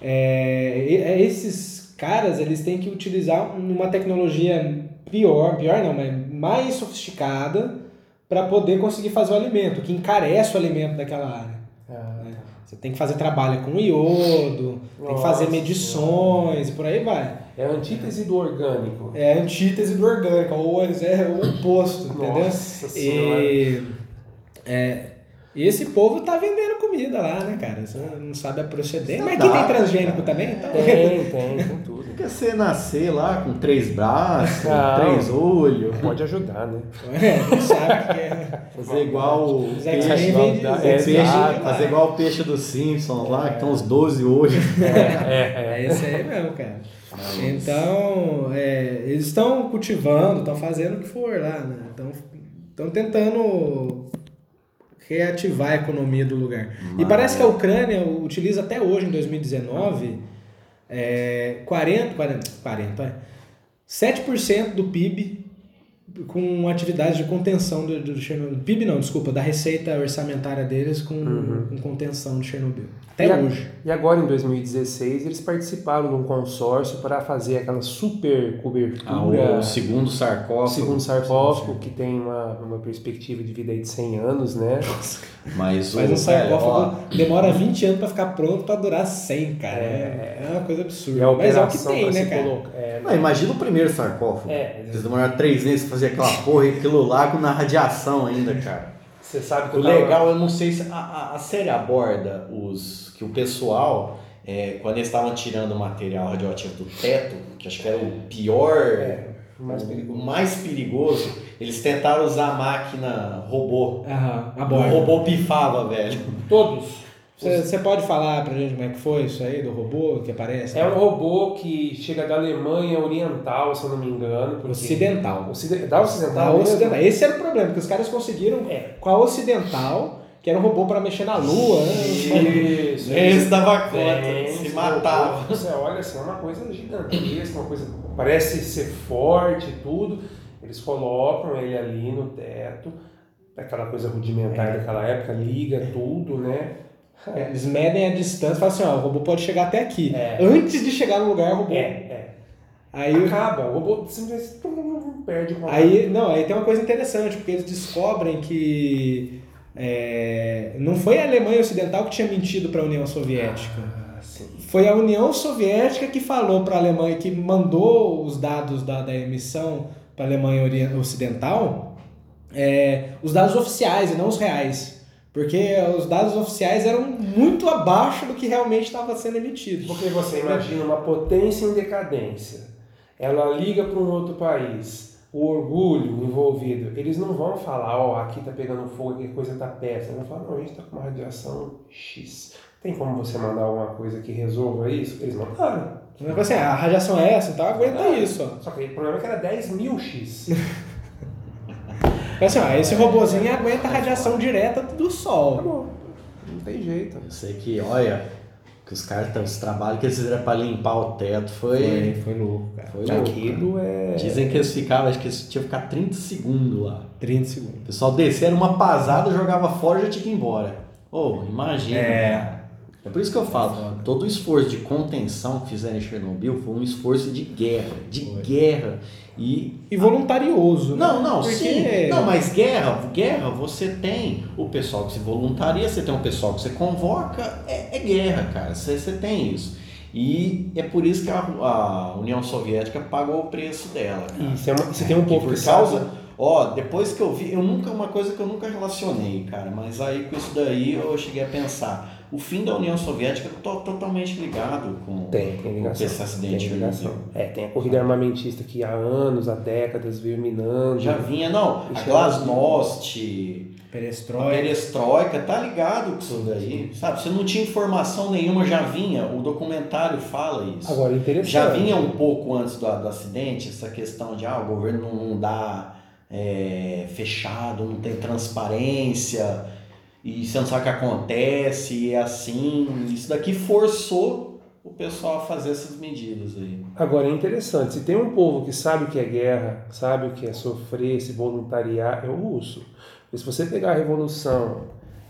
É, é, esses caras, eles têm que utilizar uma tecnologia pior, pior não, mas mais sofisticada para poder conseguir fazer o alimento, que encarece o alimento daquela área. Ah, né? Você tem que fazer trabalho com iodo, tem que fazer Nossa medições e por aí vai. É a antítese do orgânico. É a antítese do orgânico, ou eles é o oposto, entendeu? Nossa senhora. E, é, e esse povo tá vendendo comida lá, né, cara? Você não sabe a procedência. Mas aqui tem transgênico cara. também, então. Tem, tem, tem tudo. que você nascer lá com três braços, Não. três olhos. Pode ajudar, né? É, sabe que é. Fazer igual o Os peixe, é, os peixe- fazer igual o peixe dos Simpsons lá, que tem uns 12 olhos. É, É esse aí mesmo, cara. Então, é, eles estão cultivando, estão fazendo o que for lá, né? Estão tentando reativar a economia do lugar. E Mas- parece que a Ucrânia utiliza até hoje, em 2019, é, 40, 40, 40, é, 7% do PIB com atividades de contenção do, do Chernobyl. PIB não, desculpa, da receita orçamentária deles com, com contenção de Chernobyl. Até E a- hoje. E agora, em 2016, eles participaram de um consórcio para fazer aquela super cobertura. Ah, o segundo sarcófago. segundo sarcófago, que tem uma, uma perspectiva de vida aí de 100 anos, né? Mas, o, Mas um velho, sarcófago ó, demora 20 anos pra ficar pronto pra durar 100, cara. É, é uma coisa absurda. a Mas é o que tem, né, cara? colocar. É, não, imagina o primeiro sarcófago. É. Eles demoraram três meses pra fazer aquela porra e aquilo com na radiação ainda, cara. você sabe que O tava- legal, eu não sei se a, a, a série aborda os que o pessoal, é, quando eles estavam tirando o material radioativo do teto, que acho que era o pior, o mais o perigoso. mais perigoso, eles tentaram usar a máquina robô. Aham, a O robô pifava, velho. Todos. Você pode falar pra gente como é que foi isso aí do robô que aparece? É um robô que chega da Alemanha Oriental, se eu não me engano. porque- Ocidental. Ocide- Da Ocidental? Da ocidental. Esse era o problema, porque os caras conseguiram É. com a ocidental, que era um robô pra mexer na lua, né? Isso. Esse dava conta, se matava. robô, Você olha assim, é uma coisa gigantesca, uma coisa parece ser forte e tudo. Eles colocam ele ali no teto, aquela coisa rudimentar É. daquela época, liga tudo, né? Eles medem a distância e falam assim, ó, o robô pode chegar até aqui. É. Antes de chegar no lugar, o robô... É, é. Aí, Acaba, o robô simplesmente perde o contato. Aí, não, aí tem uma coisa interessante, porque eles descobrem que é, não foi a Alemanha Ocidental que tinha mentido para a União Soviética. Ah. Foi a União Soviética que falou para a Alemanha, que mandou os dados da, da emissão para a Alemanha Ocidental, é, os dados oficiais e não os reais. Porque os dados oficiais eram muito abaixo do que realmente estava sendo emitido. Porque você imagina uma potência em decadência, ela liga para um outro país, o orgulho envolvido, eles não vão falar, ó, aqui tá pegando fogo, que coisa tá perto. Eles vão falar, não, a gente tá com uma radiação X. Tem como você mandar alguma coisa que resolva isso? Eles mandaram. Assim, a radiação é essa, então aguenta Mandaram. isso. Ó. Só que o problema é que era 10 mil X. Assim, ó, esse robozinho aguenta a radiação direta do Sol. Acabou. Não tem jeito. Eu sei que, olha, que os caras, tão- os trabalhos que eles fizeram pra limpar o teto foi. foi louco, cara. Foi louco. Aquilo é. Dizem que eles ficavam, acho que eles tinham que ficar 30 segundos lá. 30 O segundos. pessoal descia, era uma pasada, jogava fora e já tinha que ir embora. Ô, imagina. É. É por isso que eu falo, todo o esforço de contenção que fizeram em Chernobyl foi um esforço de guerra, de Foi. guerra. E E voluntarioso. né? Não, não, Porque- sim. Não, mas guerra, guerra, você tem o pessoal que se voluntaria, você tem o pessoal que você convoca, é, é guerra, cara. Você, você tem isso. E é por isso que a, a União Soviética pagou o preço dela, cara. Isso é uma- você tem um pouco por causa. Ó, depois que eu vi, eu nunca, uma coisa que eu nunca relacionei, cara, mas aí com isso daí eu cheguei a pensar. O fim da União Soviética to, totalmente ligado com, Tem, tem com ligação. esse acidente. Tem ligação. É, tem a corrida armamentista que há anos, há décadas, veio minando. Já vinha, não, a é Glasnost, a Perestroika. perestroika, tá ligado com isso daí, sabe? Você não tinha informação nenhuma, já vinha, o documentário fala isso. Agora, interessante. Já vinha um pouco antes do, do acidente essa questão de ah, o governo não, não dá é, fechado, não tem transparência, e você não sabe o que acontece, e é assim. Isso daqui forçou o pessoal a fazer essas medidas aí. Agora, é interessante. Se tem um povo que sabe o que é guerra, sabe o que é sofrer, se voluntariar, é o russo. Porque se você pegar a Revolução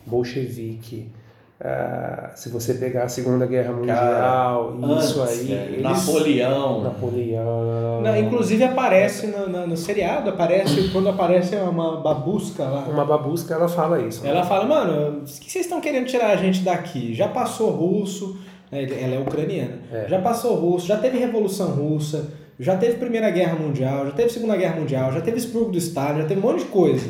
Bolchevique, ah, se você pegar a Segunda Guerra Mundial, isso Antes, aí... eles- Napoleão. Napoleão... Não, inclusive aparece no, no, no seriado, aparece quando aparece uma babusca lá. Uma babusca, ela fala isso. né? Ela fala, mano, o que vocês estão querendo tirar a gente daqui? Já passou russo, né, ela é ucraniana, É. já passou russo, já teve Revolução Russa, já teve Primeira Guerra Mundial, já teve Segunda Guerra Mundial, já teve expurgo do Estado, já teve um monte de coisa.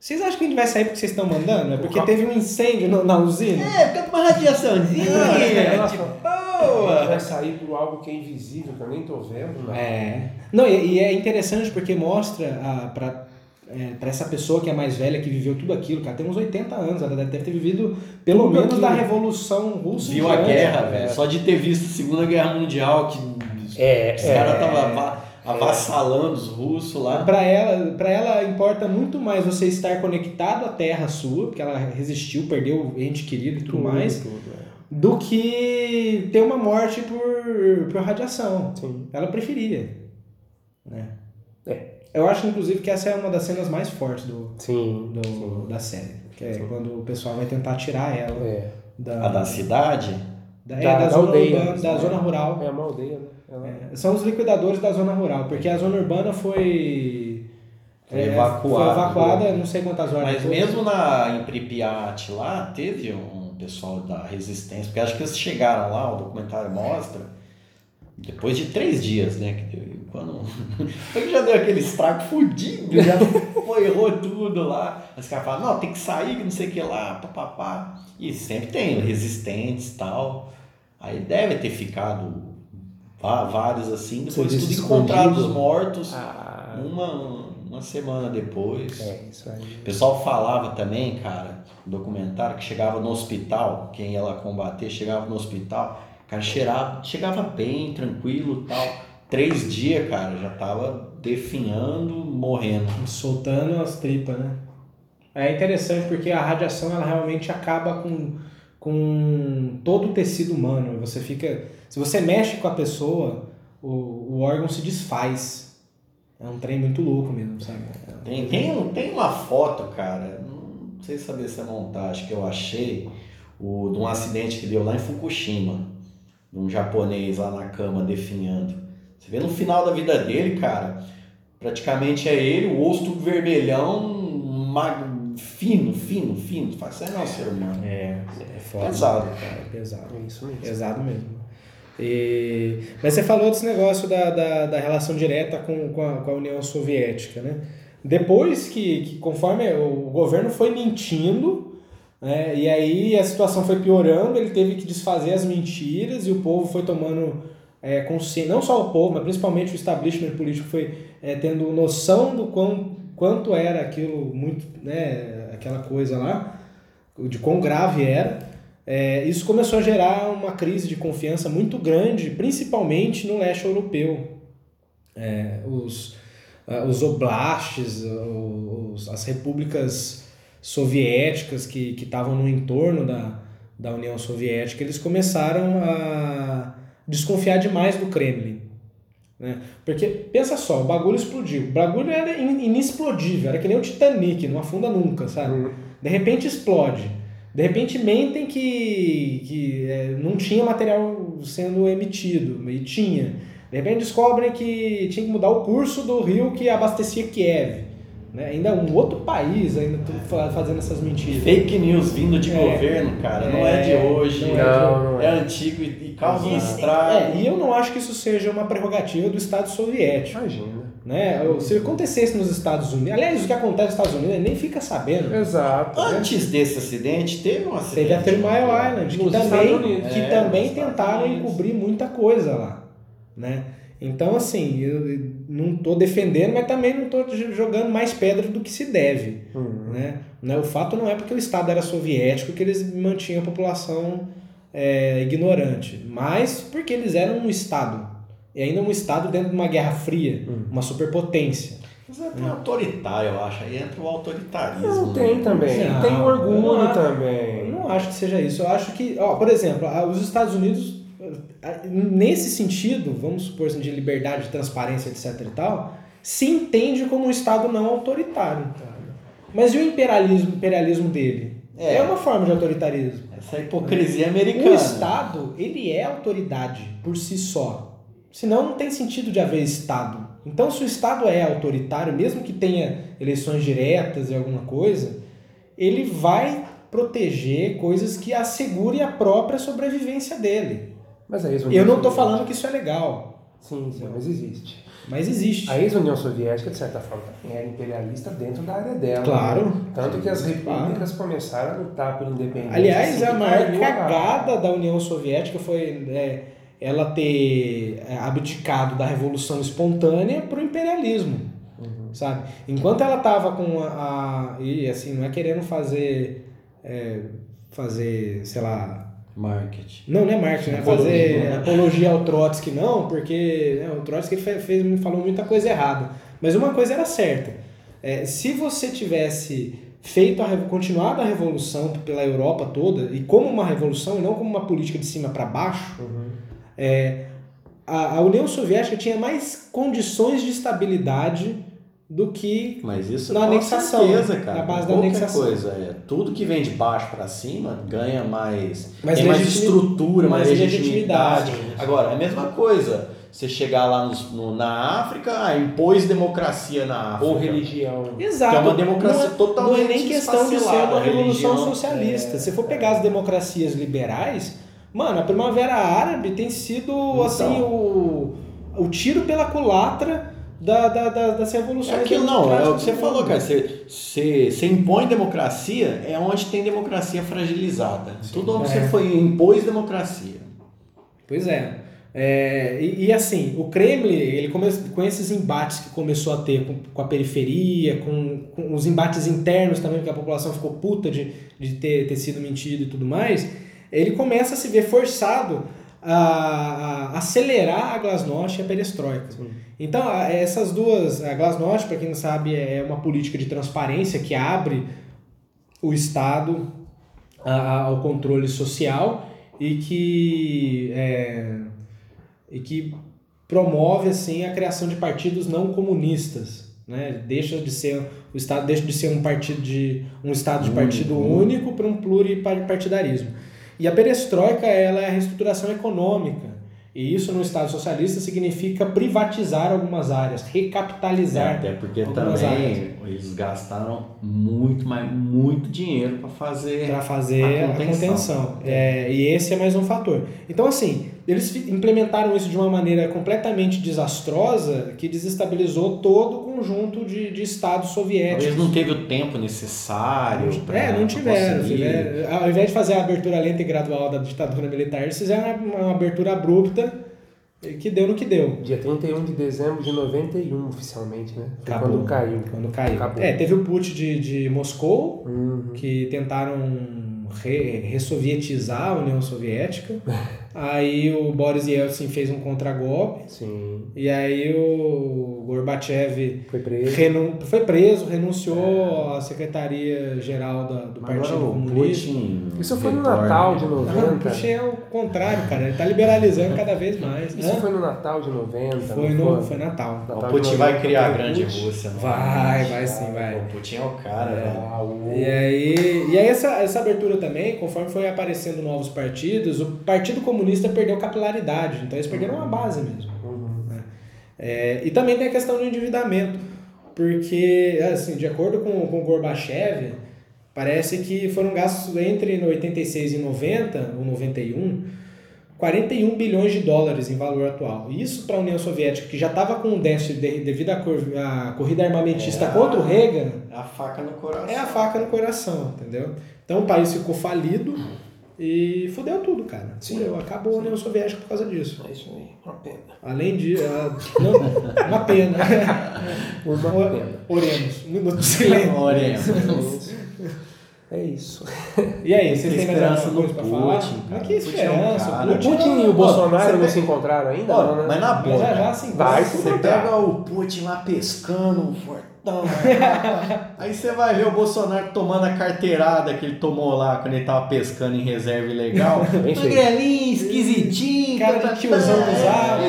Vocês acham que a gente vai sair porque vocês estão mandando? É porque teve um incêndio no- na usina? É, fica com uma radiaçãozinha. Ela tipo, boa! Vai sair por algo que é invisível, que eu nem tô vendo. Não. É. Não, e, e é interessante porque mostra a, pra, é, pra essa pessoa que é mais velha, que viveu tudo aquilo, cara, tem uns 80 anos, ela deve ter vivido pelo Tudo menos aquilo. da Revolução Russa. Viu a guerra, É. velho. Só de ter visto a Segunda Guerra Mundial, que É, os é. caras estavam avassalando os russos lá. Para ela, para ela importa muito mais você estar conectado à terra sua, porque ela resistiu, perdeu ente querido e tudo, Tudo, mais, tudo, é. do que ter uma morte por, por radiação. Sim. Ela preferia. Né? É. Eu acho, inclusive, que essa é uma das cenas mais fortes do, Sim. do- sim. da série. Que é Sim. quando o pessoal vai tentar tirar ela É. da, A da cidade? Da, é, Da- da zona aldeia. urbana, da zona rural. É uma aldeia, né? Ela- É, são os liquidadores da zona rural, porque a zona urbana foi, é, evacuada. foi evacuada, não sei quantas horas. Mas depois. mesmo na, em Pripyat lá, teve um pessoal da resistência, porque acho que eles chegaram lá, o documentário mostra, depois de três dias, né? Que quando foi que já deu aquele estrago fudido, já foi, errou tudo lá. Os caras falam, não, tem que sair, que não sei o que lá, papapá. E sempre tem resistentes e tal. Aí deve ter ficado vá- vários assim, depois tudo encontrados mortos Ah, uma, uma semana depois. é, isso aí. O pessoal falava também, cara, no documentário, que chegava no hospital, quem ia lá combater, chegava no hospital, cara, cheirava, chegava bem, tranquilo e tal. Três dias, cara, já tava definhando, morrendo. soltando as tripas, né? É interessante porque a radiação ela realmente acaba com, com todo o tecido humano. Você fica, se você mexe com a pessoa, o, o órgão se desfaz. É um trem muito louco mesmo, sabe? Tem, tem, tem uma foto, cara, não sei saber se é montagem, que eu achei, o, de um acidente que deu lá em Fukushima, de um japonês lá na cama definhando. Você vê no final da vida dele, cara, praticamente é ele, o osso vermelhão, magro, fino, fino, fino. Faz isso não é um ser humano. É, é foda. Pesado, cara. É pesado. É isso mesmo. Pesado mesmo. E, mas você falou desse negócio da, da, da relação direta com, com, a, com a União Soviética, né? Depois que, que conforme o governo foi mentindo, né, e aí a situação foi piorando, ele teve que desfazer as mentiras e o povo foi tomando é, consciência, não só o povo, mas principalmente o establishment político foi é, tendo noção do quão, quanto era aquilo, muito, né, aquela coisa lá, de quão grave era. É, isso começou a gerar uma crise de confiança muito grande, principalmente no leste europeu. É, os, os oblastes, os, as repúblicas soviéticas que que estavam no entorno da, da União Soviética, eles começaram a desconfiar demais do Kremlin. Né? Porque, pensa só, o bagulho explodiu. O bagulho era in- inexplodível, era que nem o Titanic, não afunda nunca, sabe? Hum. De repente explode. De repente mentem que, que é, não tinha material sendo emitido, e tinha. De repente descobrem que tinha que mudar o curso do rio que abastecia Kiev. Né? Ainda um outro país ainda fazendo essas mentiras. Fake news vindo de É. governo, cara, não é de É, hoje. não é de- é, não é. antigo e, causa E- estrago. é, e eu não acho que isso seja uma prerrogativa do Estado soviético. Imagina. Né? Se acontecesse nos Estados Unidos, aliás, o que acontece nos Estados Unidos ele nem fica sabendo. Exato. né? Antes desse acidente, teve um acidente. Teve a Mile Island, que também, que É, também tentaram encobrir muita coisa lá, né? Então, assim, eu não estou defendendo, mas também não estou jogando mais pedra do que se deve, Hum. né? Né, O fato não é porque o Estado era soviético que eles mantinham a população é, ignorante, mas porque eles eram um Estado, e ainda um Estado dentro de uma guerra fria, Hum. uma superpotência. Mas é até autoritário, eu acho. Aí entra o autoritarismo. Não, né? tem também. Não, tem orgulho não também. não acho que seja isso. Eu acho que, ó, por exemplo, os Estados Unidos, nesse sentido, vamos supor assim, de liberdade, de transparência, etc e tal, se entende como um Estado não autoritário. Mas e o imperialismo, imperialismo dele? É. É. uma forma de autoritarismo. Essa hipocrisia O americana. Estado, ele é autoridade por si só. Senão não tem sentido de haver Estado. Então, se o Estado é autoritário, mesmo que tenha eleições diretas e alguma coisa, ele vai proteger coisas que assegurem a própria sobrevivência dele. Mas é isso. Eu não estou falando que isso é legal. Sim, sim, mas existe. Mas existe. A ex-União Soviética, de certa forma, era imperialista dentro da área dela. Claro. Tanto que as repúblicas começaram a lutar por independência. Aliás, assim a maior cagada da União Soviética foi é, ela ter é, abdicado da revolução espontânea para o imperialismo, sabe? Enquanto ela estava com a, a- e assim não é querendo fazer é, fazer sei lá Marketing. não, não é marketing, né? Fazer apologia ao Trotsky, não, porque né, o Trotsky fez, fez, falou muita coisa errada. Mas uma coisa era certa. É, se você tivesse feito a, continuado a revolução pela Europa toda, e como uma revolução e não como uma política de cima para baixo, é, a, a União Soviética tinha mais condições de estabilidade do que Mas isso Na com anexação, certeza, cara. na base da Qualquer anexação. coisa, é, tudo que vem de baixo para cima ganha mais, Mais tem mais estrutura, mais, mais legitimidade. legitimidade. Agora, é a mesma coisa. Você chegar lá nos- no- na África, ah, impôs democracia na África. Ou religião. Exato. Que é uma democracia não é, totalmente Não é nem questão de ser uma a revolução religião, socialista. é, Se for pegar as democracias liberais, mano, a Primavera Árabe tem sido, Então. assim, o, o tiro pela culatra da, da, da- das É revoluções aquilo, não, é o que você falou, cara. Você, você, você impõe democracia, é onde tem democracia fragilizada. Tudo onde É. você foi impôs democracia. Pois é. É, e, e, assim, o Kremlin, ele come, com esses embates que começou a ter com, com a periferia, com, com os embates internos também, porque a população ficou puta de, de ter, ter sido mentido e tudo mais, ele começa a se ver forçado a, a acelerar a glasnost e a perestroika. Então, essas duas, a glasnost, para quem não sabe, é uma política de transparência que abre o Estado a- ao controle social e que, é, e que promove assim a criação de partidos não comunistas. Né? Deixa de ser o Estado deixa de ser um partido de um Estado de partido né? único para um pluripartidarismo. E a perestroika ela é a reestruturação econômica. E isso no Estado socialista significa privatizar algumas áreas, recapitalizar. Até porque também áreas. eles gastaram muito, mas muito dinheiro para fazer. para fazer A a contenção. contenção. É, e esse é mais um fator. Então, assim, eles implementaram isso de uma maneira completamente desastrosa que desestabilizou todo o conjunto de, de estados soviéticos. Eles não teve o tempo necessário. pra- É, não tiveram. conseguir. tiveram. Ao invés de fazer a abertura lenta e gradual da ditadura militar, eles fizeram uma, uma abertura abrupta que deu no que deu. Dia 31 de dezembro de 91, oficialmente, né? Acabou. quando caiu. Quando caiu. Acabou. É, teve o putsch de, de Moscou, Uhum. que tentaram re- ressovietizar a União Soviética. aí o Boris Yeltsin fez um contragolpe. Sim. E aí o Gorbachev Foi preso. renun- foi preso, renunciou à Secretaria-Geral da- do Agora Partido o Comunista. Putin. Isso foi no. Natal de Não, o 90. Putin é o contrário, cara. Ele tá liberalizando cada vez mais. Isso Hã? foi no Natal de 90. Foi, no, foi Natal. O Natal Putin de vai 90, criar a o grande Putin. Rússia. não Vai, vai sim, vai. O Putin é o cara, né? Ah, o- E aí, e aí essa, essa abertura também, conforme foi aparecendo novos partidos, o Partido Comunista perdeu capilaridade, então eles perderam uma base mesmo. né? É, e também tem a questão do endividamento, porque, assim, de acordo com, com o Gorbachev, parece que foram gastos entre 86 e 90, ou 91, 41 bilhões de dólares em valor atual. Isso para a União Soviética, que já estava com um déficit de- devido à, cor- à corrida armamentista É. contra o Reagan, A faca no coração. é a faca no coração, entendeu? Então o país ficou falido e fudeu tudo, cara. Fudeu, acabou a União Soviética por causa disso. É isso aí, uma pena. Além de. ah, não, uma pena. Uma O- pena. Oremos. Um minuto de silêncio. Oremos. É isso. E aí, vocês têm mais Esperança no pra falar? Putin, cara. Que Putin é esperança? cara. O Putin e o Bolsonaro você não se encontraram ainda? Ó, não, né? mas na boa. Mas já já cara. se Vai Você pega o Putin lá pescando, fortão. aí você vai ver o Bolsonaro tomando a carteirada que ele tomou lá quando ele tava pescando em reserva ilegal. Magrelinho, esquisitinho. Cara de tá, tiozão do zap.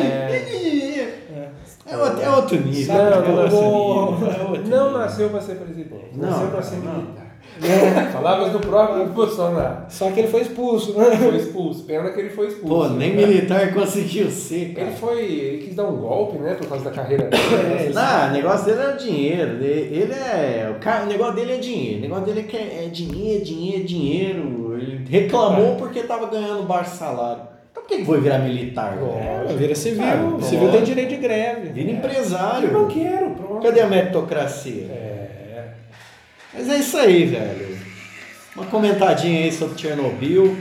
É outro, é outro nível. É outro vou- nível, é Não nasceu para ser presidente. Não, Nasceu para ser não. Militar. Falavas do próprio Bolsonaro. Só que ele foi expulso, né? Foi expulso. Pena que ele foi expulso. Pô, nem né? militar conseguiu ser, cara. Ele foi. Ele quis dar um golpe, né? Por causa da carreira dele. É, Não, o negócio dele é o dinheiro. Ele ele é. O, cara, o negócio dele é dinheiro. O negócio dele é, que é dinheiro, dinheiro, dinheiro. Ele reclamou porque tava ganhando baixo salário. Então por que que foi virar militar? É, vira civil. Cara, civil tem direito de greve. Vira Eu empresário. não quero, pronto. Cadê a meritocracia? É. Mas é isso aí, velho. Uma comentadinha aí sobre Chernobyl.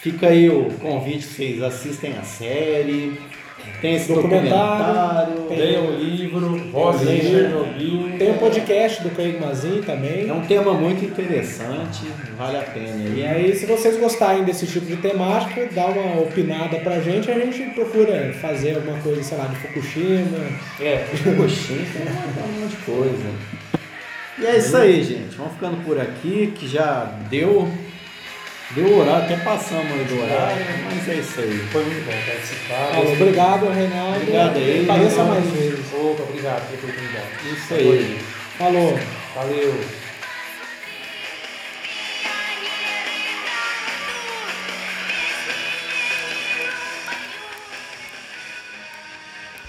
Fica aí o convite que vocês assistem a série. Tem esse Documentário, documentário. tem- Leia um livro, Tem em. Chernobyl. Tem o podcast do Craig Mazin também. É um tema muito interessante, vale a pena. E aí, se vocês gostarem desse tipo de temática, dá uma opinada pra gente, a gente procura fazer alguma coisa, sei lá, de Fukushima. É, Coxinha, tem um monte de coisa. E é isso aí, gente. Vamos ficando por aqui, que já deu. Deu horário, até passamos do horário, mas é isso aí. foi muito bom participar. Obrigado, Reinaldo. Obrigado aí. Apareça Obrigado. mais vezes. Opa, obrigado pela oportunidade. Isso aí. Falou. Valeu.